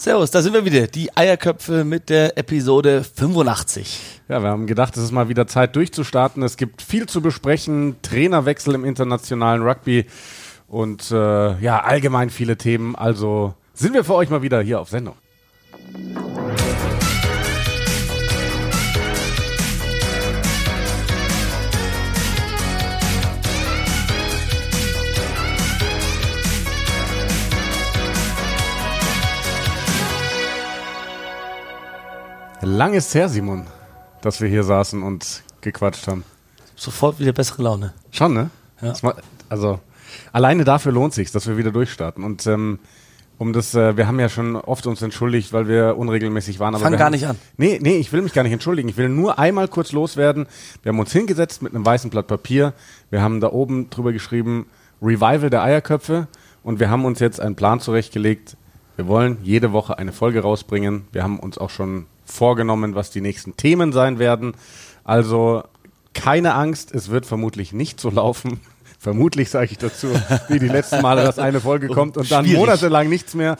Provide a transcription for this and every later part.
Servus, da sind wir wieder. Die Eierköpfe mit der Episode 85. Ja, wir haben gedacht, es ist mal wieder Zeit durchzustarten. Es gibt viel zu besprechen. Trainerwechsel im internationalen Rugby und äh, ja, allgemein viele Themen. Also sind wir für euch mal wieder hier auf Sendung. Lang ist her, Simon, dass wir hier saßen und gequatscht haben. Sofort wieder bessere Laune. Schon, ne? Ja. Also, alleine dafür lohnt sich, dass wir wieder durchstarten. Und ähm, um das, äh, wir haben ja schon oft uns entschuldigt, weil wir unregelmäßig waren. Aber Fang gar haben, nicht an. Nee, nee, ich will mich gar nicht entschuldigen. Ich will nur einmal kurz loswerden. Wir haben uns hingesetzt mit einem weißen Blatt Papier. Wir haben da oben drüber geschrieben, Revival der Eierköpfe. Und wir haben uns jetzt einen Plan zurechtgelegt. Wir wollen jede Woche eine Folge rausbringen. Wir haben uns auch schon vorgenommen, was die nächsten Themen sein werden. Also keine Angst, es wird vermutlich nicht so laufen. Vermutlich sage ich dazu, wie die letzten Male, dass eine Folge kommt und dann Schwierig. monatelang nichts mehr.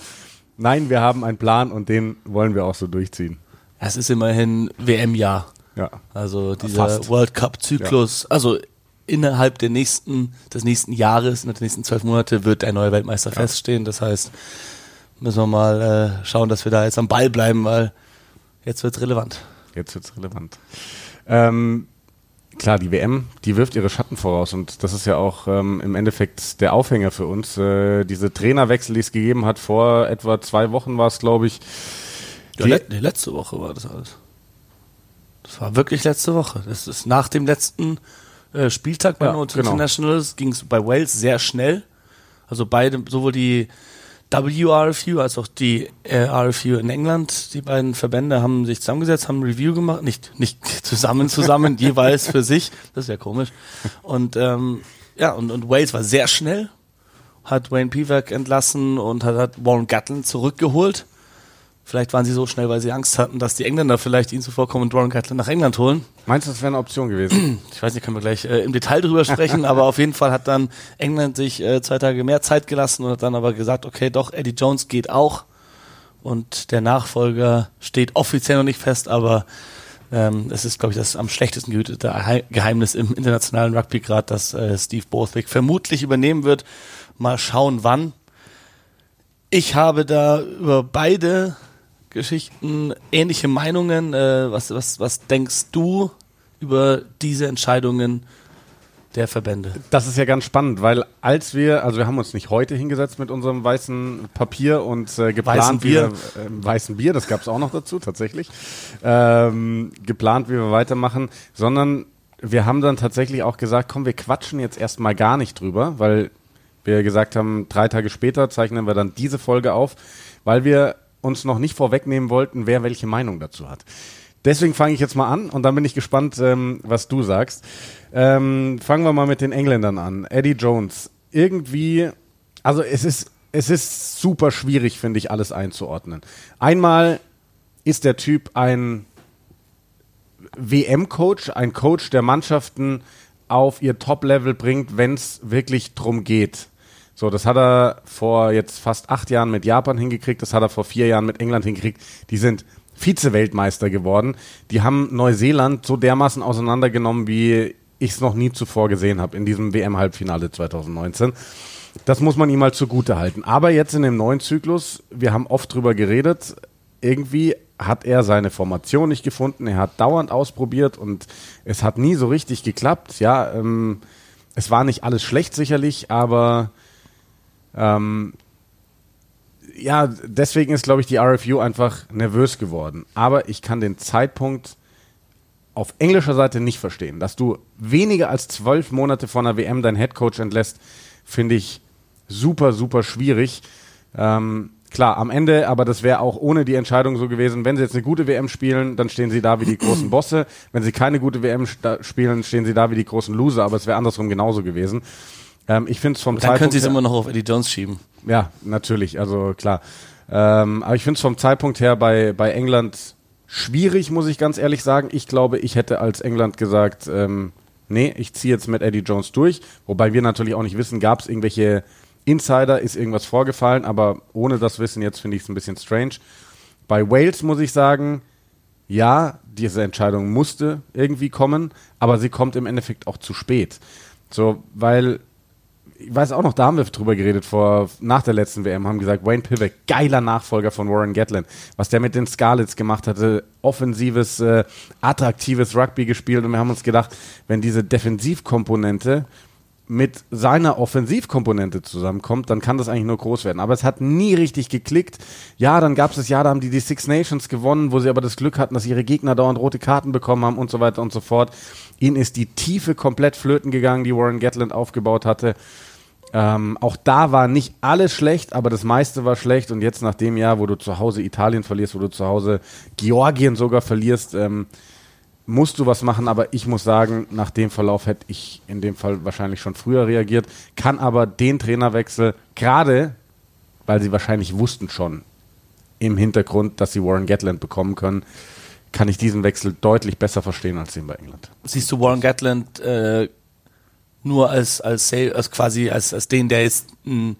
Nein, wir haben einen Plan und den wollen wir auch so durchziehen. Es ist immerhin WM-Jahr. Ja. Also dieser Fast. World Cup-Zyklus. Also innerhalb der nächsten, des nächsten Jahres, innerhalb der nächsten zwölf Monate wird ein neuer Weltmeister feststehen. Das heißt, müssen wir mal äh, schauen, dass wir da jetzt am Ball bleiben, weil jetzt wird's relevant. Jetzt wird's relevant. Ähm, klar, die WM, die wirft ihre Schatten voraus und das ist ja auch ähm, im Endeffekt der Aufhänger für uns. Äh, diese Trainerwechsel, die es gegeben hat, vor etwa zwei Wochen war es, glaube ich. Ja, Die- le nee, letzte Woche war das alles. Das war wirklich letzte Woche. Das ist nach dem letzten äh, Spieltag bei Ja, den genau. Internationals ging es bei Wales sehr schnell. Also beide, sowohl die WRFU als auch die äh, RFU in England, die beiden Verbände haben sich zusammengesetzt, haben ein Review gemacht, nicht nicht zusammen zusammen, jeweils für sich. Das ist ja komisch. Und ähm, ja, und, und Wales war sehr schnell, hat Wayne Pivac entlassen und hat, hat Warren Gatland zurückgeholt. Vielleicht waren sie so schnell, weil sie Angst hatten, dass die Engländer vielleicht ihnen zuvorkommen und Warren Gatland nach England holen. Meinst du, das wäre eine Option gewesen? Ich weiß nicht, können wir gleich äh, im Detail drüber sprechen, aber auf jeden Fall hat dann England sich äh, zwei Tage mehr Zeit gelassen und hat dann aber gesagt, okay, doch, Eddie Jones geht auch. Und der Nachfolger steht offiziell noch nicht fest, aber ähm, es ist, glaube ich, das am schlechtesten gehütete Hei- Geheimnis im internationalen Rugby gerade, dass äh, Steve Borthwick vermutlich übernehmen wird. Mal schauen, wann. Ich habe da über beide Geschichten ähnliche Meinungen. Äh, was, was, was denkst du über diese Entscheidungen der Verbände? Das ist ja ganz spannend, weil als wir, also wir haben uns nicht heute hingesetzt mit unserem weißen Papier und äh, geplant, Weißen wie Bier. wir, äh, weißen Bier, das gab es auch noch dazu tatsächlich, ähm, geplant, wie wir weitermachen, sondern wir haben dann tatsächlich auch gesagt, komm, wir quatschen jetzt erstmal gar nicht drüber, weil wir gesagt haben, drei Tage später zeichnen wir dann diese Folge auf, weil wir uns noch nicht vorwegnehmen wollten, wer welche Meinung dazu hat. Deswegen fange ich jetzt mal an und dann bin ich gespannt, ähm, was du sagst. Ähm, fangen wir mal mit den Engländern an. Eddie Jones. Irgendwie, also es ist, es ist super schwierig, finde ich, alles einzuordnen. Einmal ist der Typ ein WM-Coach, ein Coach, der Mannschaften auf ihr Top-Level bringt, wenn es wirklich drum geht. So, das hat er vor jetzt fast acht Jahren mit Japan hingekriegt, das hat er vor vier Jahren mit England hingekriegt. Die sind Vize-Weltmeister geworden. Die haben Neuseeland so dermaßen auseinandergenommen, wie ich es noch nie zuvor gesehen habe in diesem WM-Halbfinale 2019. Das muss man ihm mal zugute halten. Aber jetzt in dem neuen Zyklus, wir haben oft drüber geredet, irgendwie hat er seine Formation nicht gefunden. Er hat dauernd ausprobiert und es hat nie so richtig geklappt. Ja, ähm, es war nicht alles schlecht sicherlich, aber ähm, ja, deswegen ist, glaube ich, die RFU einfach nervös geworden. Aber ich kann den Zeitpunkt auf englischer Seite nicht verstehen. Dass du weniger als zwölf Monate vor einer WM deinen Headcoach entlässt, finde ich super, super schwierig. Ähm, klar, am Ende, aber das wäre auch ohne die Entscheidung so gewesen, wenn sie jetzt eine gute WM spielen, dann stehen sie da wie die großen Bosse. Wenn sie keine gute WM spielen, stehen sie da wie die großen Loser, aber es wäre andersrum genauso gewesen. Ähm, ich finde es vom Dann können Zeitpunkt sie es immer noch auf Eddie Jones schieben. ja, natürlich, also klar. Ähm, aber ich finde es vom Zeitpunkt her bei, bei England schwierig, muss ich ganz ehrlich sagen. Ich glaube, ich hätte als England gesagt, ähm, nee, ich ziehe jetzt mit Eddie Jones durch. Wobei wir natürlich auch nicht wissen, gab es irgendwelche Insider ist irgendwas vorgefallen, aber ohne das Wissen jetzt finde ich es ein bisschen strange. Bei Wales muss ich sagen, ja, diese Entscheidung musste irgendwie kommen, aber sie kommt im Endeffekt auch zu spät. So, weil ich weiß auch noch, da haben wir drüber geredet vor nach der letzten WM, haben gesagt, Wayne Pivek, geiler Nachfolger von Warren Gatlin. Was der mit den Scarlets gemacht hatte, offensives, äh, attraktives Rugby gespielt und wir haben uns gedacht, wenn diese Defensivkomponente mit seiner Offensivkomponente zusammenkommt, dann kann das eigentlich nur groß werden. Aber es hat nie richtig geklickt. Ja, dann gab es das Jahr, da haben die die Six Nations gewonnen, wo sie aber das Glück hatten, dass ihre Gegner dauernd rote Karten bekommen haben und so weiter und so fort. Ihnen ist die Tiefe komplett flöten gegangen, die Warren Gatland aufgebaut hatte. Ähm, auch da war nicht alles schlecht, aber das meiste war schlecht. Und jetzt nach dem Jahr, wo du zu Hause Italien verlierst, wo du zu Hause Georgien sogar verlierst, ähm, musst du was machen. Aber ich muss sagen, nach dem Verlauf hätte ich in dem Fall wahrscheinlich schon früher reagiert. Kann aber den Trainerwechsel, gerade weil sie wahrscheinlich wussten schon im Hintergrund, dass sie Warren Gatland bekommen können, kann ich diesen Wechsel deutlich besser verstehen als den bei England. Siehst du Warren Gatland äh, nur als, als, als quasi als, als den, der jetzt ein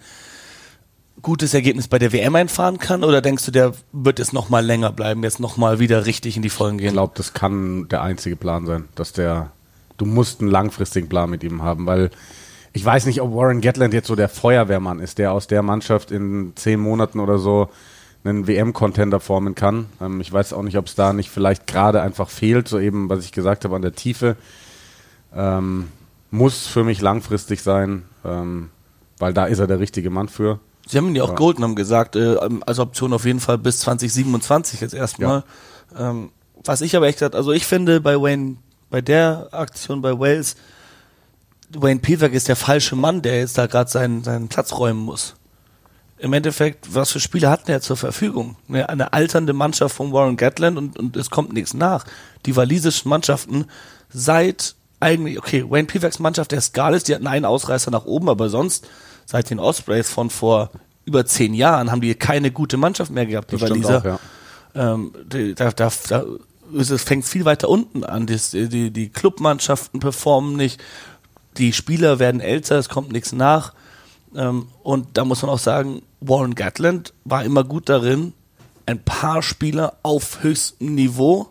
gutes Ergebnis bei der WM einfahren kann? Oder denkst du, der wird jetzt nochmal länger bleiben, jetzt nochmal wieder richtig in die Vollen gehen? Ich glaube, das kann der einzige Plan sein, dass der, du musst einen langfristigen Plan mit ihm haben, weil ich weiß nicht, ob Warren Gatland jetzt so der Feuerwehrmann ist, der aus der Mannschaft in zehn Monaten oder so einen WM-Contender formen kann. Ähm, ich weiß auch nicht, ob es da nicht vielleicht gerade einfach fehlt, so eben, was ich gesagt habe, an der Tiefe. Ähm, muss für mich langfristig sein, ähm, weil da ist er der richtige Mann für. Sie haben ihn ja auch ja. Golden haben gesagt, äh, als Option auf jeden Fall bis 2027 jetzt erstmal. Ja. Ähm, was ich aber echt gesagt, also ich finde bei Wayne, bei der Aktion bei Wales, Wayne Pivak ist der falsche Mann, der jetzt da gerade seinen, seinen Platz räumen muss. Im Endeffekt, was für Spieler hat er zur Verfügung? Eine, eine alternde Mannschaft von Warren Gatland und, und es kommt nichts nach. Die walisischen Mannschaften seit eigentlich, okay, Wayne Pivaks Mannschaft der Scarlets, die hatten einen Ausreißer nach oben, aber sonst, seit den Ospreys von vor über zehn Jahren, haben die keine gute Mannschaft mehr gehabt, die Waliser. Auch, ja. ähm, da, da, da es fängt viel weiter unten an. Die, die, die Clubmannschaften performen nicht, die Spieler werden älter, es kommt nichts nach. Ähm, und da muss man auch sagen, Warren Gatland war immer gut darin, ein paar Spieler auf höchstem Niveau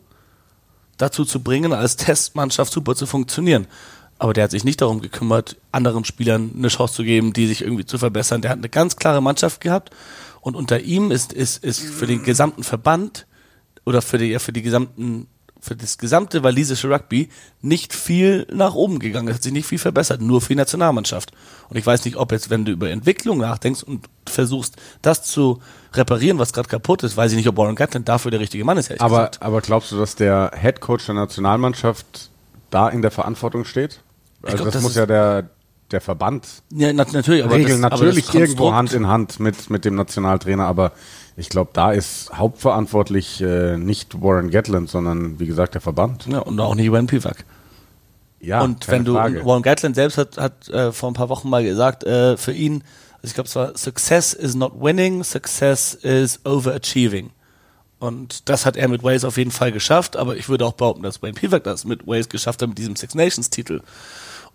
dazu zu bringen, als Testmannschaft super zu funktionieren. Aber der hat sich nicht darum gekümmert, anderen Spielern eine Chance zu geben, die sich irgendwie zu verbessern. Der hat eine ganz klare Mannschaft gehabt und unter ihm ist, ist, ist für den gesamten Verband oder für die, für die gesamten für das gesamte walisische Rugby nicht viel nach oben gegangen. Es hat sich nicht viel verbessert, nur für die Nationalmannschaft. Und ich weiß nicht, ob jetzt, wenn du über Entwicklung nachdenkst und versuchst, das zu reparieren, was gerade kaputt ist, weiß ich nicht, ob Warren Gatland dafür der richtige Mann ist. Aber, gesagt. aber glaubst du, dass der Head Coach der Nationalmannschaft da in der Verantwortung steht? Also glaub, das, das muss ja der der Verband ja, nat natürlich, aber regeln das, natürlich aber irgendwo Hand in Hand mit mit dem Nationaltrainer, aber ich glaube, da ist hauptverantwortlich äh, nicht Warren Gatland, sondern wie gesagt der Verband. Ja, und auch nicht Wayne Pivak. Ja, und wenn du Frage. Warren Gatland selbst hat, hat äh, vor ein paar Wochen mal gesagt, äh, für ihn, also ich glaube, es war Success is not winning, Success is overachieving. Und das hat er mit Wales auf jeden Fall geschafft, aber ich würde auch behaupten, dass Wayne Pivak das mit Wales geschafft hat mit diesem Six Nations Titel.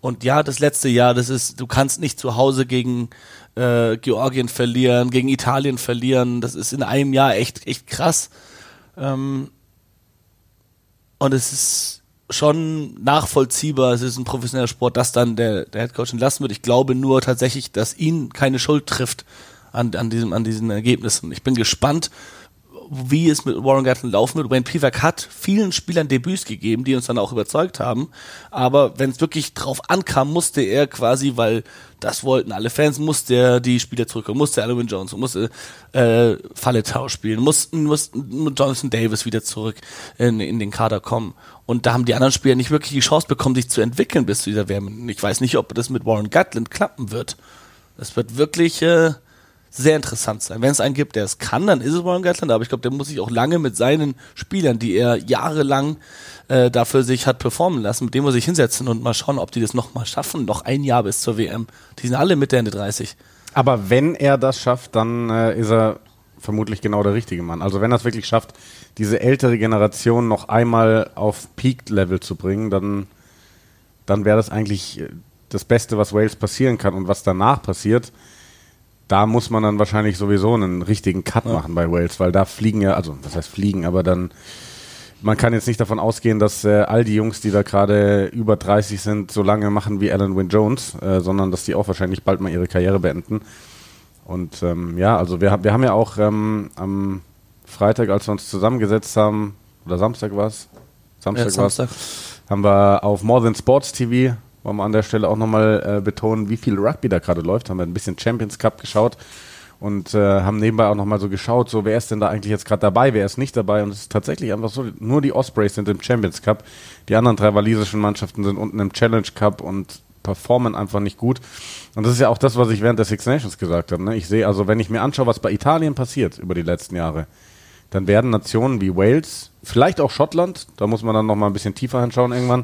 Und ja, das letzte Jahr, das ist, du kannst nicht zu Hause gegen äh, Georgien verlieren, gegen Italien verlieren. Das ist in einem Jahr echt, echt krass. Ähm, und es ist schon nachvollziehbar, es ist ein professioneller Sport, dass dann der, der Headcoach entlassen wird. Ich glaube nur tatsächlich, dass ihn keine Schuld trifft an, an, diesem, an diesen Ergebnissen. Ich bin gespannt, wie es mit Warren Gatland laufen wird. Wayne Pivak hat vielen Spielern Debüts gegeben, die uns dann auch überzeugt haben. Aber wenn es wirklich drauf ankam, musste er quasi, weil das wollten alle Fans, musste er die Spieler zurückkommen, musste Alvin Jones, musste äh, Falletau spielen, mussten, mussten Jonathan Davis wieder zurück in, in den Kader kommen. Und da haben die anderen Spieler nicht wirklich die Chance bekommen, sich zu entwickeln bis zu dieser WM. Ich weiß nicht, ob das mit Warren Gatland klappen wird. Das wird wirklich äh, sehr interessant sein. Wenn es einen gibt, der es kann, dann ist es Warren Gatland, aber ich glaube, der muss sich auch lange mit seinen Spielern, die er jahrelang äh, dafür sich hat performen lassen, mit dem muss sich hinsetzen und mal schauen, ob die das nochmal schaffen, noch ein Jahr bis zur WM. Die sind alle Mitte Ende 30. Aber wenn er das schafft, dann äh, ist er vermutlich genau der richtige Mann. Also wenn er es wirklich schafft, diese ältere Generation noch einmal auf Peak-Level zu bringen, dann, dann wäre das eigentlich äh, das Beste, was Wales passieren kann. Und was danach passiert, da muss man dann wahrscheinlich sowieso einen richtigen Cut ja. machen bei Wales, weil da fliegen ja, also was heißt fliegen, aber dann man kann jetzt nicht davon ausgehen, dass äh, all die Jungs, die da gerade über 30 sind, so lange machen wie Alan Wynne Jones, äh, sondern dass die auch wahrscheinlich bald mal ihre Karriere beenden. Und ähm, ja, also wir, wir haben ja auch ähm, am Freitag, als wir uns zusammengesetzt haben, oder Samstag war es? Samstag, ja, Samstag. haben wir auf More Than Sports TV, wollen wir an der Stelle auch nochmal äh, betonen, wie viel Rugby da gerade läuft. Haben wir ein bisschen Champions Cup geschaut und äh, haben nebenbei auch nochmal so geschaut, so wer ist denn da eigentlich jetzt gerade dabei, wer ist nicht dabei und es ist tatsächlich einfach so, nur die Ospreys sind im Champions Cup, die anderen drei walisischen Mannschaften sind unten im Challenge Cup und performen einfach nicht gut. Und das ist ja auch das, was ich während der Six Nations gesagt habe. Ne? Ich sehe also, wenn ich mir anschaue, was bei Italien passiert über die letzten Jahre, dann werden Nationen wie Wales, vielleicht auch Schottland, da muss man dann nochmal ein bisschen tiefer hinschauen irgendwann,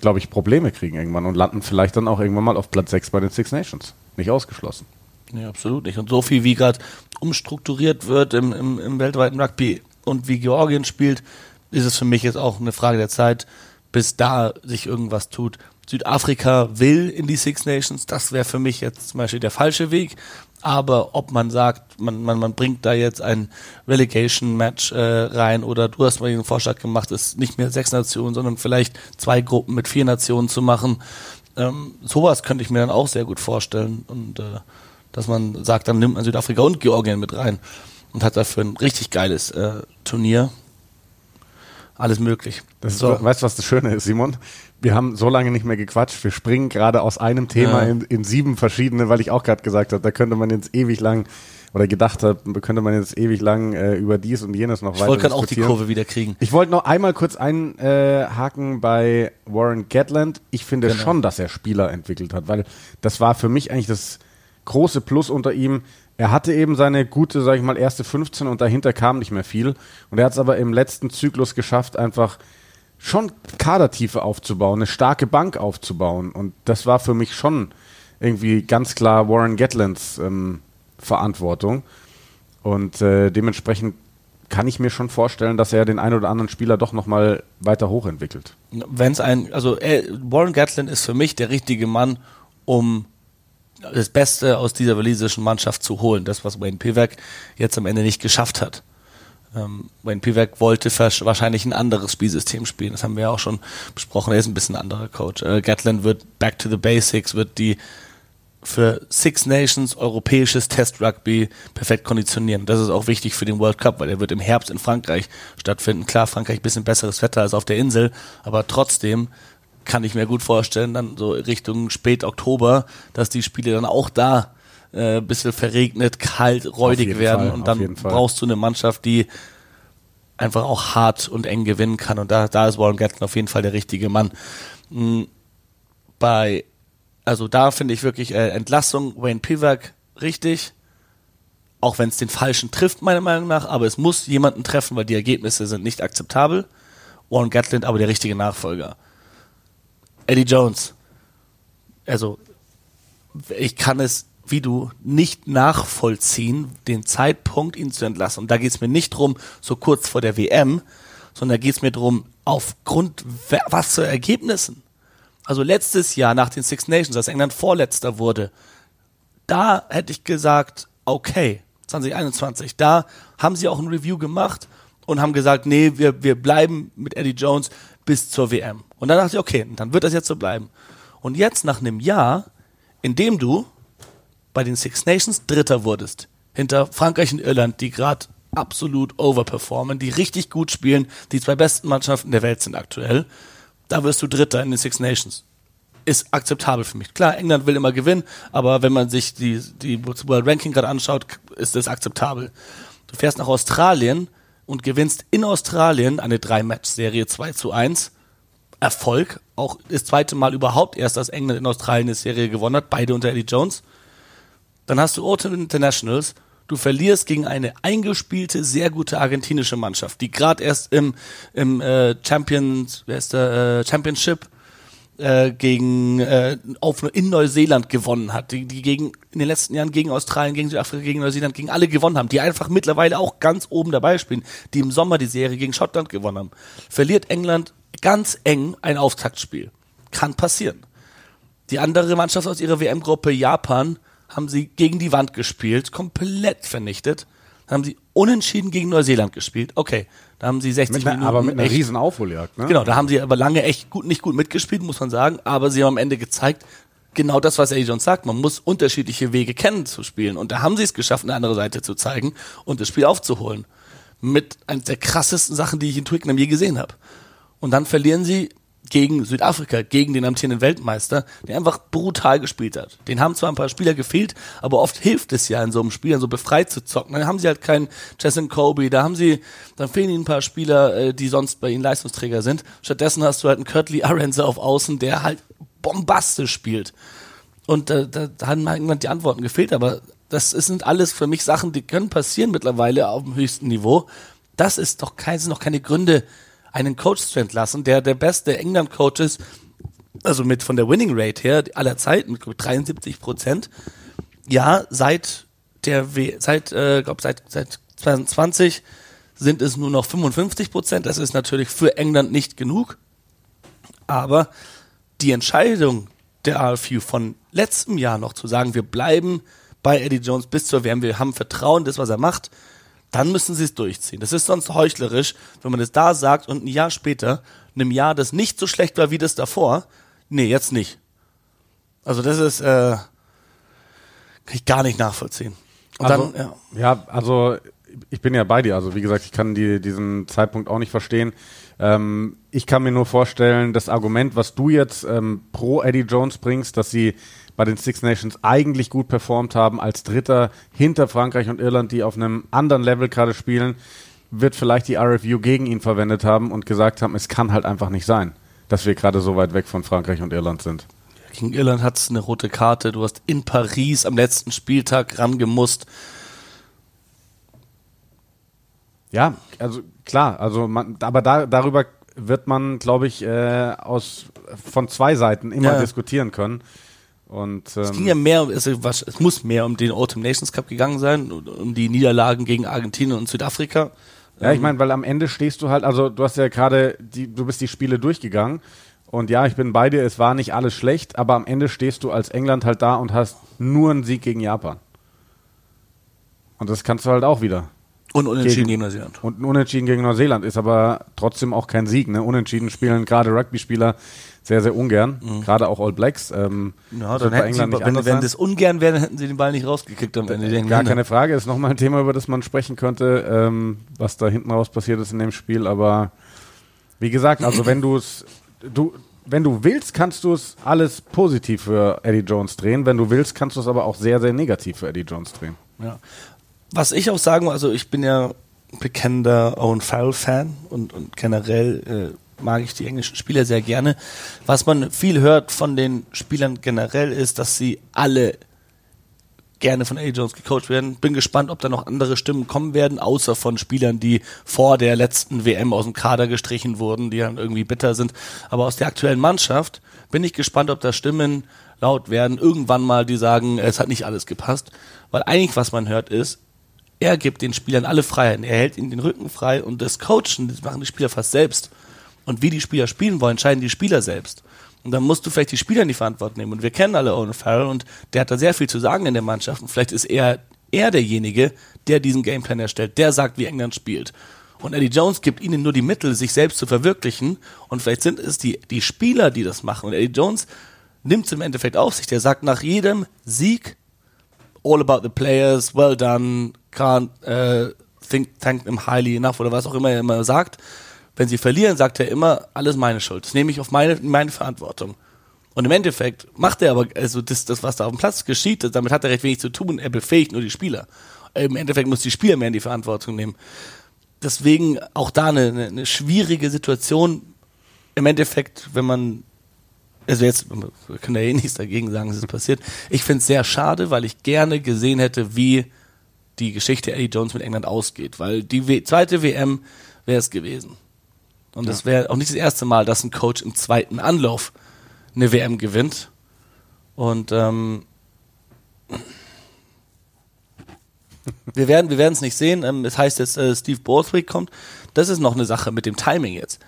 glaube ich, Probleme kriegen irgendwann und landen vielleicht dann auch irgendwann mal auf Platz 6 bei den Six Nations. Nicht ausgeschlossen. Nee, absolut nicht. Und so viel wie gerade umstrukturiert wird im, im, im weltweiten Rugby und wie Georgien spielt, ist es für mich jetzt auch eine Frage der Zeit, bis da sich irgendwas tut. Südafrika will in die Six Nations, das wäre für mich jetzt zum Beispiel der falsche Weg. Aber ob man sagt, man, man, man bringt da jetzt ein Relegation-Match äh, rein oder du hast mal den Vorschlag gemacht, es nicht mehr sechs Nationen, sondern vielleicht zwei Gruppen mit vier Nationen zu machen. Ähm, sowas könnte ich mir dann auch sehr gut vorstellen. Und äh, dass man sagt, dann nimmt man Südafrika und Georgien mit rein und hat dafür ein richtig geiles äh, Turnier. Alles möglich. Das so. weißt du, was das Schöne ist, Simon? Wir haben so lange nicht mehr gequatscht. Wir springen gerade aus einem Thema ja. in, in, sieben verschiedene, weil ich auch gerade gesagt habe, da könnte man jetzt ewig lang oder gedacht habe, könnte man jetzt ewig lang äh, über dies und jenes noch ich weiter Ich wollte auch die Kurve wieder kriegen. Ich wollte noch einmal kurz einhaken äh, bei Warren Gatland. Ich finde genau. schon, dass er Spieler entwickelt hat, weil das war für mich eigentlich das große Plus unter ihm. Er hatte eben seine gute, sag ich mal, erste 15 und dahinter kam nicht mehr viel. Und er hat es aber im letzten Zyklus geschafft, einfach schon Kadertiefe aufzubauen, eine starke Bank aufzubauen. Und das war für mich schon irgendwie ganz klar Warren Gatlands ähm, Verantwortung. Und äh, dementsprechend kann ich mir schon vorstellen, dass er den einen oder anderen Spieler doch nochmal weiter hochentwickelt. Wenn es ein, also äh, Warren Gatland ist für mich der richtige Mann, um das Beste aus dieser walisischen Mannschaft zu holen. Das, was Wayne Pivak jetzt am Ende nicht geschafft hat. Ähm, Wayne Pivak wollte wahrscheinlich ein anderes Spielsystem spielen. Das haben wir ja auch schon besprochen. Er ist ein bisschen ein anderer Coach. Äh, Gatland wird back to the basics, wird die für Six Nations europäisches Test Rugby perfekt konditionieren. Das ist auch wichtig für den World Cup, weil er wird im Herbst in Frankreich stattfinden. Klar, Frankreich ein bisschen besseres Wetter als auf der Insel, aber trotzdem kann ich mir gut vorstellen, dann so Richtung spät Oktober, dass die Spiele dann auch da äh, bisschen verregnet, kalt, räudig werden Fall, und dann brauchst du eine Mannschaft, die einfach auch hart und eng gewinnen kann und da, da ist Warren Gatton auf jeden Fall der richtige Mann. Mhm. Bei, also da finde ich wirklich äh, Entlassung Wayne Pivak richtig, auch wenn es den Falschen trifft, meiner Meinung nach, aber es muss jemanden treffen, weil die Ergebnisse sind nicht akzeptabel. Warren Gatland aber der richtige Nachfolger. Eddie Jones. Also, ich kann es wie du nicht nachvollziehen, den Zeitpunkt, ihn zu entlassen. Und da geht es mir nicht drum, so kurz vor der WM, sondern da geht es mir drum, aufgrund was für Ergebnissen. Also letztes Jahr nach den Six Nations, als England Vorletzter wurde, da hätte ich gesagt, okay, 2021, da haben sie auch ein Review gemacht und haben gesagt, nee, wir, wir bleiben mit Eddie Jones bis zur WM. Und dann dachte ich, okay, dann wird das jetzt so bleiben. Und jetzt nach einem Jahr, in dem du bei den Six Nations Dritter wurdest, hinter Frankreich und Irland, die gerade absolut overperformen, die richtig gut spielen, die zwei besten Mannschaften der Welt sind aktuell, da wirst du Dritter in den Six Nations. Ist akzeptabel für mich. Klar, England will immer gewinnen, aber wenn man sich die, die World Ranking gerade anschaut, ist das akzeptabel. Du fährst nach Australien und gewinnst in Australien eine Drei-Match-Serie 2 zu 1 Erfolg. Auch das zweite Mal überhaupt erst, dass England in Australien eine Serie gewonnen hat, beide unter Eddie Jones. Dann hast du Autumn Internationals. Du verlierst gegen eine eingespielte, sehr gute argentinische Mannschaft, die gerade erst im, im äh, Champions, wer ist der, äh, Championship äh, gegen äh, auf in Neuseeland gewonnen hat, die, die gegen in den letzten Jahren gegen Australien, gegen Südafrika, gegen Neuseeland, gegen alle gewonnen haben, die einfach mittlerweile auch ganz oben dabei spielen, die im Sommer die Serie gegen Schottland gewonnen haben. Verliert England ganz eng ein Auftaktspiel. Kann passieren. Die andere Mannschaft aus ihrer WM-Gruppe, Japan, haben sie gegen die Wand gespielt, komplett vernichtet. Dann haben sie unentschieden gegen Neuseeland gespielt. Okay, da haben sie 60 Mit einer, Minuten. aber mit einer echt- riesen Aufholjagd, ne? Genau, da haben sie aber lange echt gut, nicht gut mitgespielt, muss man sagen. Aber sie haben am Ende gezeigt, genau das, was Eddie Jones sagt. Man muss unterschiedliche Wege kennen zu spielen. Und da haben sie es geschafft, eine andere Seite zu zeigen und das Spiel aufzuholen. Mit einer der krassesten Sachen, die ich in Twickenham je gesehen habe. Und dann verlieren sie gegen Südafrika, gegen den amtierenden Weltmeister, der einfach brutal gespielt hat. Den haben zwar ein paar Spieler gefehlt, aber oft hilft es ja in so einem Spiel, so befreit zu zocken. Dann haben sie halt keinen Jason Kobe, da haben sie, dann fehlen ihnen ein paar Spieler, äh, die sonst bei ihnen Leistungsträger sind. Stattdessen hast du halt einen Kurtley Arenzer auf Außen, der halt bombastisch spielt. Und äh, da, da haben mir irgendwann die Antworten gefehlt, aber das sind alles für mich Sachen, die können passieren mittlerweile auf dem höchsten Niveau. Das ist doch kein, sind doch keine Gründe, einen Coach zu entlassen, der der beste England-Coach ist, also mit von der Winning Rate her aller Zeit mit glaub ich, 73 Prozent. Ja, seit der w seit äh, glaub seit seit 2020 sind es nur noch 55 Prozent. Das ist natürlich für England nicht genug. Aber die Entscheidung der RFU von letztem Jahr noch zu sagen, wir bleiben bei Eddie Jones bis zur WM, wir haben Vertrauen das, was er macht, dann müssen sie es durchziehen. Das ist sonst heuchlerisch, wenn man es da sagt und ein Jahr später, in einem Jahr, das nicht so schlecht war wie das davor, nee, jetzt nicht. Also das ist, äh, kann ich gar nicht nachvollziehen. Und Also, dann, ja. ja, also ich bin ja bei dir. Also wie gesagt, ich kann die, diesen Zeitpunkt auch nicht verstehen. Ähm, ich kann mir nur vorstellen, das Argument, was du jetzt ähm, pro Eddie Jones bringst, dass sie bei den Six Nations eigentlich gut performt haben als Dritter hinter Frankreich und Irland, die auf einem anderen Level gerade spielen, wird vielleicht die RFU gegen ihn verwendet haben und gesagt haben, es kann halt einfach nicht sein, dass wir gerade so weit weg von Frankreich und Irland sind. Gegen Irland hat es eine rote Karte. Du hast in Paris am letzten Spieltag rangemusst. Ja, also klar, also man, aber da, darüber wird man, glaube ich, äh, aus von zwei Seiten immer Ja. diskutieren können. Und Es ging ähm, ja mehr, es, was- es muss mehr um den Autumn Nations Cup gegangen sein, um die Niederlagen gegen Argentinien und Südafrika. ja, ich meine, weil am Ende stehst du halt, also du hast ja gerade, die, du bist die Spiele durchgegangen und ja, ich bin bei dir, es war nicht alles schlecht, aber am Ende stehst du als England halt da und hast nur einen Sieg gegen Japan. Und das kannst du halt auch wieder. Und unentschieden Gegen- gegen Neuseeland. Und ein Unentschieden gegen Neuseeland ist aber trotzdem auch kein Sieg. Ne? Unentschieden spielen gerade Rugby-Spieler sehr, sehr ungern. Gerade auch All Blacks. Ähm, Ja, dann bei hätten sie, England nicht wenn, wenn das ungern wäre, dann hätten sie den Ball nicht rausgekickt am Ende. der Gar Engländer. keine Frage, ist nochmal ein Thema, über das man sprechen könnte, ähm, was da hinten raus passiert ist in dem Spiel. Aber wie gesagt, also wenn du es, du, wenn du willst, kannst du es alles positiv für Eddie Jones drehen. Wenn du willst, kannst du es aber auch sehr, sehr negativ für Eddie Jones drehen. Ja. Was ich auch sagen muss, also ich bin ja bekennender Owen Farrell-Fan und, und generell äh, mag ich die englischen Spieler sehr gerne. Was man viel hört von den Spielern generell ist, dass sie alle gerne von A. Jones gecoacht werden. Bin gespannt, ob da noch andere Stimmen kommen werden, außer von Spielern, die vor der letzten WM aus dem Kader gestrichen wurden, die dann irgendwie bitter sind. Aber aus der aktuellen Mannschaft bin ich gespannt, ob da Stimmen laut werden, irgendwann mal, die sagen, es hat nicht alles gepasst. Weil eigentlich, was man hört, ist, er gibt den Spielern alle Freiheiten. Er hält ihnen den Rücken frei und das Coachen, das machen die Spieler fast selbst. Und wie die Spieler spielen wollen, entscheiden die Spieler selbst. Und dann musst du vielleicht die Spieler in die Verantwortung nehmen. Und wir kennen alle Owen Farrell und der hat da sehr viel zu sagen in der Mannschaft. Und vielleicht ist er, er derjenige, der diesen Gameplan erstellt, der sagt, wie England spielt. Und Eddie Jones gibt ihnen nur die Mittel, sich selbst zu verwirklichen. Und vielleicht sind es die, die Spieler, die das machen. Und Eddie Jones nimmt es im Endeffekt auf sich. Der sagt nach jedem Sieg, all about the players, well done, can't äh, think, thank them highly enough oder was auch immer er immer sagt. Wenn sie verlieren, sagt er immer, alles meine Schuld. Das nehme ich auf meine, meine Verantwortung. Und im Endeffekt macht er aber, also das, das, was da auf dem Platz geschieht, damit hat er recht wenig zu tun. Er befähigt nur die Spieler. Im Endeffekt muss die Spieler mehr in die Verantwortung nehmen. Deswegen auch da eine, eine, eine schwierige Situation. Im Endeffekt, wenn man also jetzt, wir können ja eh nichts dagegen sagen, es ist passiert. Ich finde es sehr schade, weil ich gerne gesehen hätte, wie die Geschichte Eddie Jones mit England ausgeht, weil die w zweite WM wäre es gewesen. Und das wäre auch nicht das erste Mal, dass ein Coach im zweiten Anlauf eine WM gewinnt. Und ähm, wir werden wir werden es nicht sehen. Ähm, es heißt jetzt, äh, Steve Borthwick kommt. Das ist noch eine Sache mit dem Timing jetzt.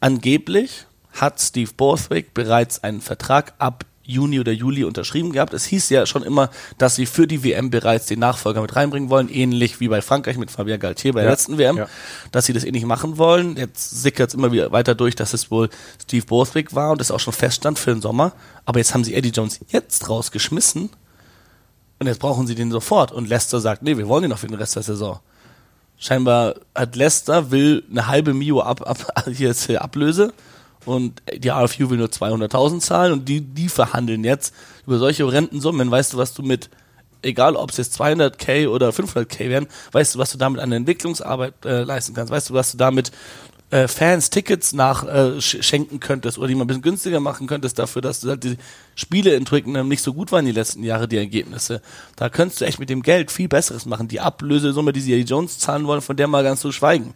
Angeblich hat Steve Borthwick bereits einen Vertrag ab Juni oder Juli unterschrieben gehabt. Es hieß ja schon immer, dass sie für die WM bereits den Nachfolger mit reinbringen wollen, ähnlich wie bei Frankreich mit Fabien Galtier bei der Ja. letzten WM, Ja. dass sie das ähnlich machen wollen. Jetzt sickert es immer wieder weiter durch, dass es wohl Steve Borthwick war und das auch schon feststand für den Sommer. Aber jetzt haben sie Eddie Jones jetzt rausgeschmissen und jetzt brauchen sie den sofort. Und Leicester sagt, nee, wir wollen den noch für den Rest der Saison. Scheinbar hat Leicester will eine halbe Mio ab, ab, hier ist Ablöse und die RFU will nur 200.000 zahlen und die, die verhandeln jetzt über solche horrenden Summen. Weißt du, was du mit, egal ob es jetzt 200k oder 500k werden, weißt du, was du damit an Entwicklungsarbeit äh, leisten kannst? Weißt du, was du damit äh, Fans Tickets nach äh, könntest oder die mal ein bisschen günstiger machen könntest dafür, dass du halt die Spiele in Twickenham nicht so gut waren die letzten Jahre, die Ergebnisse. Da könntest du echt mit dem Geld viel Besseres machen. Die Ablösesumme, die sie Jones zahlen wollen, von der mal ganz zu schweigen.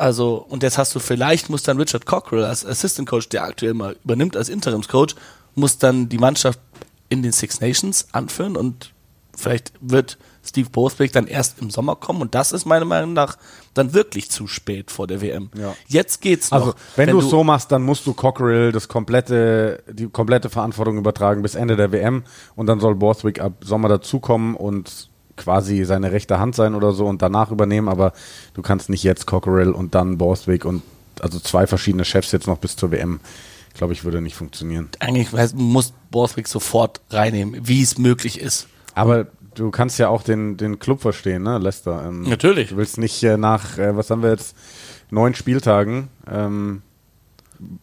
Also, und jetzt hast du vielleicht, muss dann Richard Cockrell als Assistant Coach, der aktuell mal übernimmt als Interimscoach, muss dann die Mannschaft in den Six Nations anführen und vielleicht wird Steve Borthwick dann erst im Sommer kommen und das ist meiner Meinung nach dann wirklich zu spät vor der WM. Ja. Jetzt geht's noch. Also, wenn, du es so machst, dann musst du Cockerell das komplette, die komplette Verantwortung übertragen bis Ende der WM und dann soll Borthwick ab Sommer dazukommen und quasi seine rechte Hand sein oder so und danach übernehmen, aber du kannst nicht jetzt Cockerell und dann Borthwick und also zwei verschiedene Chefs jetzt noch bis zur WM. Glaube ich, würde nicht funktionieren. eigentlich heißt, muss Borthwick sofort reinnehmen, wie es möglich ist. Aber du kannst ja auch den, den Club verstehen, ne, Leicester. Ähm, Natürlich. Du willst nicht äh, nach, äh, was haben wir jetzt, neun Spieltagen, ähm,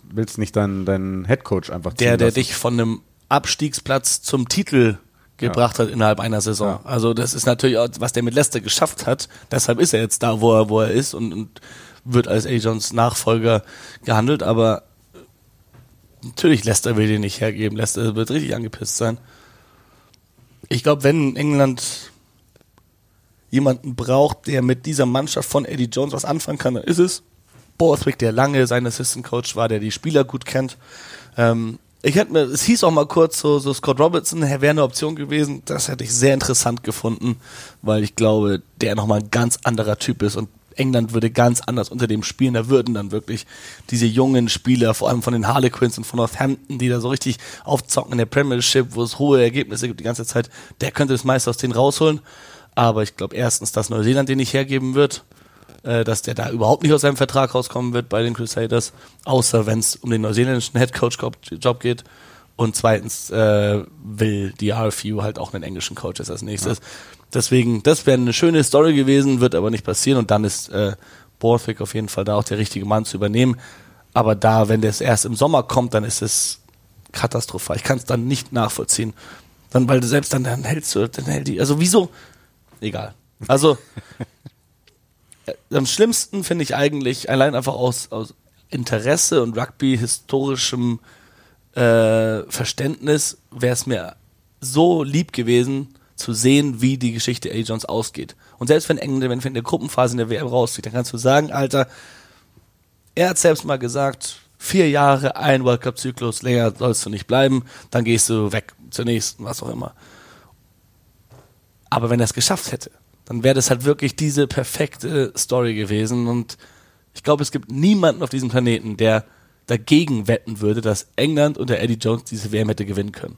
willst nicht deinen deinen Headcoach einfach der, der dich von einem Abstiegsplatz zum Titel gebracht hat innerhalb einer Saison. Ja. Also das ist natürlich auch, was der mit Leicester geschafft hat. Deshalb ist er jetzt da, wo er, wo er ist und, und wird als A. Johns Nachfolger gehandelt. Aber natürlich Leicester will den nicht hergeben. Leicester wird richtig angepisst sein. Ich glaube, wenn England jemanden braucht, der mit dieser Mannschaft von Eddie Jones was anfangen kann, dann ist es Borthwick, der lange sein Assistant Coach war, der die Spieler gut kennt. Ähm, ich hätte mir, es hieß auch mal kurz so, so Scott Robertson wäre eine Option gewesen. Das hätte ich sehr interessant gefunden, weil ich glaube, der nochmal ein ganz anderer Typ ist und England würde ganz anders unter dem spielen. Da würden dann wirklich diese jungen Spieler, vor allem von den Harlequins und von Northampton, die da so richtig aufzocken in der Premiership, wo es hohe Ergebnisse gibt die ganze Zeit, der könnte das meiste aus denen rausholen. Aber ich glaube erstens, dass Neuseeland den nicht hergeben wird, äh, dass der da überhaupt nicht aus seinem Vertrag rauskommen wird bei den Crusaders, außer wenn es um den neuseeländischen Headcoach-Job geht. Und zweitens äh, will die RFU halt auch einen englischen Coach als nächstes. Deswegen, das wäre eine schöne Story gewesen, wird aber nicht passieren. Und dann ist äh, Borthwick auf jeden Fall da auch der richtige Mann zu übernehmen. Aber da, wenn das erst im Sommer kommt, dann ist es katastrophal. Ich kann es dann nicht nachvollziehen. Dann, weil du selbst dann, dann hältst du, dann hält die, also wieso? Egal. Also, am schlimmsten finde ich eigentlich, allein einfach aus, aus Interesse und Rugby-historischem äh, Verständnis, wäre es mir so lieb gewesen, zu sehen, wie die Geschichte A. Jones ausgeht. Und selbst wenn England, wenn in der Gruppenphase in der WM rauszieht, dann kannst du sagen, Alter, er hat selbst mal gesagt, vier Jahre, ein World Cup-Zyklus, länger sollst du nicht bleiben, dann gehst du weg zur nächsten, was auch immer. Aber wenn er es geschafft hätte, dann wäre das halt wirklich diese perfekte Story gewesen. Und ich glaube, es gibt niemanden auf diesem Planeten, der dagegen wetten würde, dass England unter Eddie Jones diese WM hätte gewinnen können.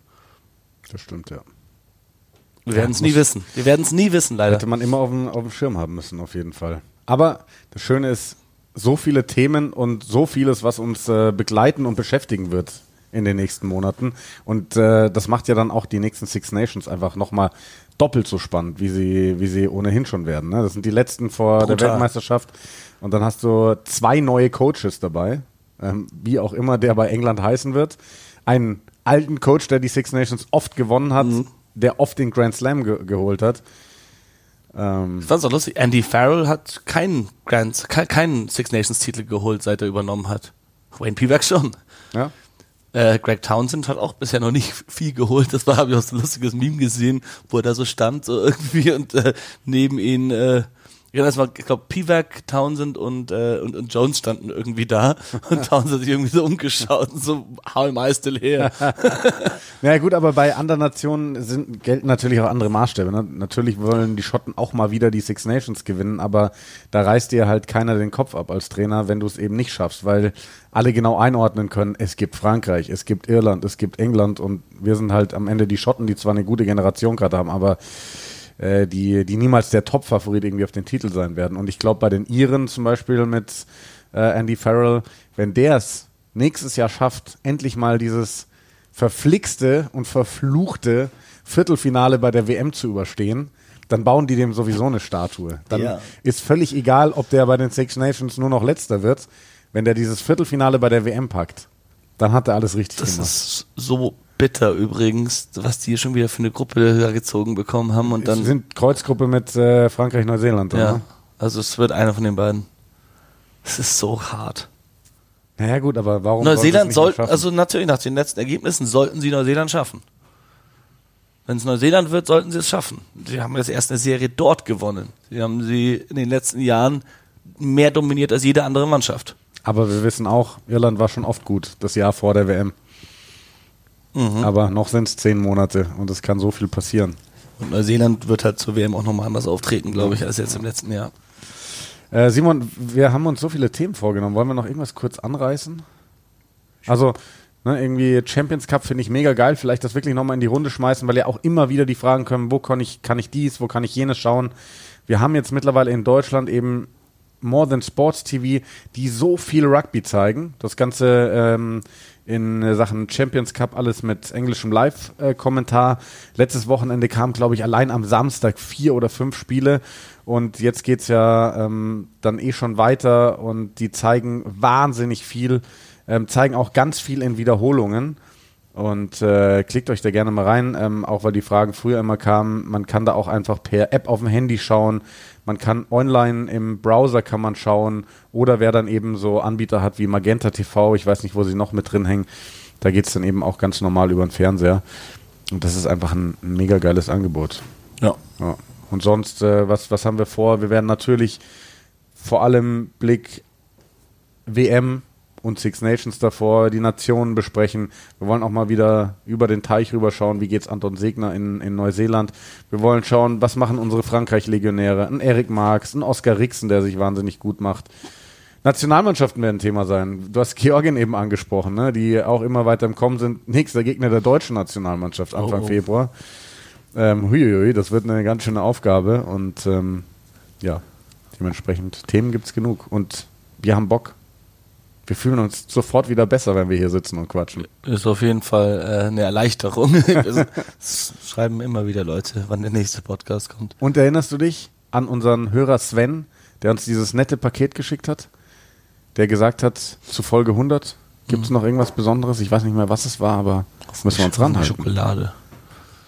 Das stimmt, ja. Wir werden es nie wissen. Wir werden es nie wissen, leider. Hätte man immer auf dem, auf dem Schirm haben müssen, auf jeden Fall. Aber das Schöne ist, so viele Themen und so vieles, was uns äh, begleiten und beschäftigen wird in den nächsten Monaten. Und äh, das macht ja dann auch die nächsten Six Nations einfach nochmal doppelt so spannend, wie sie, wie sie ohnehin schon werden. Ne? Das sind die letzten vor der Brutal. Weltmeisterschaft. Und dann hast du zwei neue Coaches dabei, ähm, wie auch immer der bei England heißen wird. Einen alten Coach, der die Six Nations oft gewonnen hat, der oft den Grand Slam ge geholt hat. Ähm, Ich fand's auch lustig. Andy Farrell hat keinen Grand, ke- keinen Six Nations Titel geholt, seit er übernommen hat. Wayne Pivac schon. ja. Äh, Greg Townsend hat auch bisher noch nicht viel geholt. Das war, habe ich auch so ein lustiges Meme gesehen, wo er da so stand, so irgendwie und äh, neben ihn äh, Ja, das war, ich glaube, Pivak, Townsend und, äh, und, und Jones standen irgendwie da und Townsend hat sich irgendwie so umgeschaut und so, how am I still here? Ja gut, aber bei anderen Nationen sind, gelten natürlich auch andere Maßstäbe. Ne? Natürlich wollen die Schotten auch mal wieder die Six Nations gewinnen, aber da reißt dir halt keiner den Kopf ab als Trainer, wenn du es eben nicht schaffst, weil alle genau einordnen können, es gibt Frankreich, es gibt Irland, es gibt England und wir sind halt am Ende die Schotten, die zwar eine gute Generation gerade haben, aber äh, die, die niemals der Top-Favorit irgendwie auf den Titel sein werden. Und ich glaube, bei den Iren zum Beispiel mit äh, Andy Farrell, wenn der es nächstes Jahr schafft, endlich mal dieses verflixte und verfluchte Viertelfinale bei der WM zu überstehen, dann bauen die dem sowieso eine Statue. Dann Ja. ist völlig egal, ob der bei den Six Nations nur noch letzter wird. Wenn der dieses Viertelfinale bei der WM packt, dann hat er alles richtig Das gemacht. ist so bitter übrigens, was die schon wieder für eine Gruppe da gezogen bekommen haben und Sie dann, sind Kreuzgruppe mit äh, Frankreich, Neuseeland. ja, Oder? also es wird einer von den beiden. Es ist so hart. Naja gut, aber warum sie Neuseeland nicht soll, mehr schaffen? also natürlich nach den letzten Ergebnissen sollten sie Neuseeland schaffen. Wenn es Neuseeland wird, sollten sie es schaffen. Sie haben jetzt erst eine Serie dort gewonnen. Sie haben sie in den letzten Jahren mehr dominiert als jede andere Mannschaft. Aber wir wissen auch, Irland war schon oft gut, das Jahr vor der WM. Mhm. Aber noch sind es zehn Monate und es kann so viel passieren. Und Neuseeland wird halt zur WM auch nochmal anders auftreten, glaube ich, als jetzt im letzten Jahr. Äh, Simon, wir haben uns so viele Themen vorgenommen. Wollen wir noch irgendwas kurz anreißen? Also, ne, irgendwie Champions Cup finde ich mega geil. Vielleicht das wirklich nochmal in die Runde schmeißen, weil ja auch immer wieder die Fragen kommen, wo kann ich, kann ich dies, wo kann ich jenes schauen. Wir haben jetzt mittlerweile in Deutschland eben More Than Sports TV, die so viel Rugby zeigen. Das Ganze ähm, in Sachen Champions Cup alles mit englischem Live-Kommentar. Letztes Wochenende kamen, glaube ich, allein am Samstag vier oder fünf Spiele. Und jetzt geht's ja ähm, dann eh schon weiter und die zeigen wahnsinnig viel, ähm, zeigen auch ganz viel in Wiederholungen. Und äh, klickt euch da gerne mal rein, ähm, auch weil die Fragen früher immer kamen. Man kann da auch einfach per App auf dem Handy schauen. Man kann online im Browser kann man schauen. Oder wer dann eben so Anbieter hat wie Magenta TV, ich weiß nicht, wo sie noch mit drin hängen, da geht's dann eben auch ganz normal über den Fernseher. Und das ist einfach ein, ein mega geiles Angebot. Ja. Ja. Und sonst, äh, was, was haben wir vor? Wir werden natürlich vor allem Blick WM und Six Nations davor, die Nationen besprechen. Wir wollen auch mal wieder über den Teich rüberschauen, wie geht's Anton Segner in, in Neuseeland. Wir wollen schauen, was machen unsere Frankreich-Legionäre. Ein Erik Marx, ein Oskar Rixen, der sich wahnsinnig gut macht. Nationalmannschaften werden Thema sein. Du hast Georgien eben angesprochen, ne? die auch immer weiter im Kommen sind. Nächster Gegner der deutschen Nationalmannschaft Anfang Oh, oh. Februar. Ähm, huiuiui, das wird eine ganz schöne Aufgabe und ähm, ja, dementsprechend Themen gibt's genug und wir haben Bock. Wir fühlen uns sofort wieder besser, wenn wir hier sitzen und quatschen. Ist auf jeden Fall äh, eine Erleichterung. Es schreiben immer wieder Leute, wann der nächste Podcast kommt. Und erinnerst du dich an unseren Hörer Sven, der uns dieses nette Paket geschickt hat? Der gesagt hat, zu Folge 100 gibt's noch irgendwas Besonderes? Ich weiß nicht mehr, was es war, aber müssen wir uns ranhalten. Schokolade.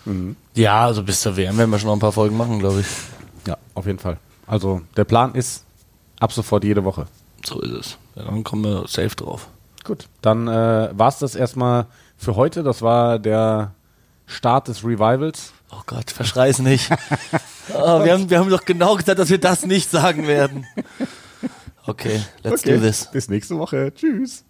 Mhm. Ja, also bis zur WM werden wir schon noch ein paar Folgen machen, glaube ich. Ja, auf jeden Fall. Also der Plan ist ab sofort jede Woche. So ist es. Ja, dann kommen wir safe drauf. Gut. Dann äh, war's das erstmal für heute. Das war der Start des Revivals. Oh Gott, verschrei's nicht. oh, wir, haben, wir haben doch genau gesagt, dass wir das nicht sagen werden. Okay, let's do this. Bis nächste Woche. Tschüss.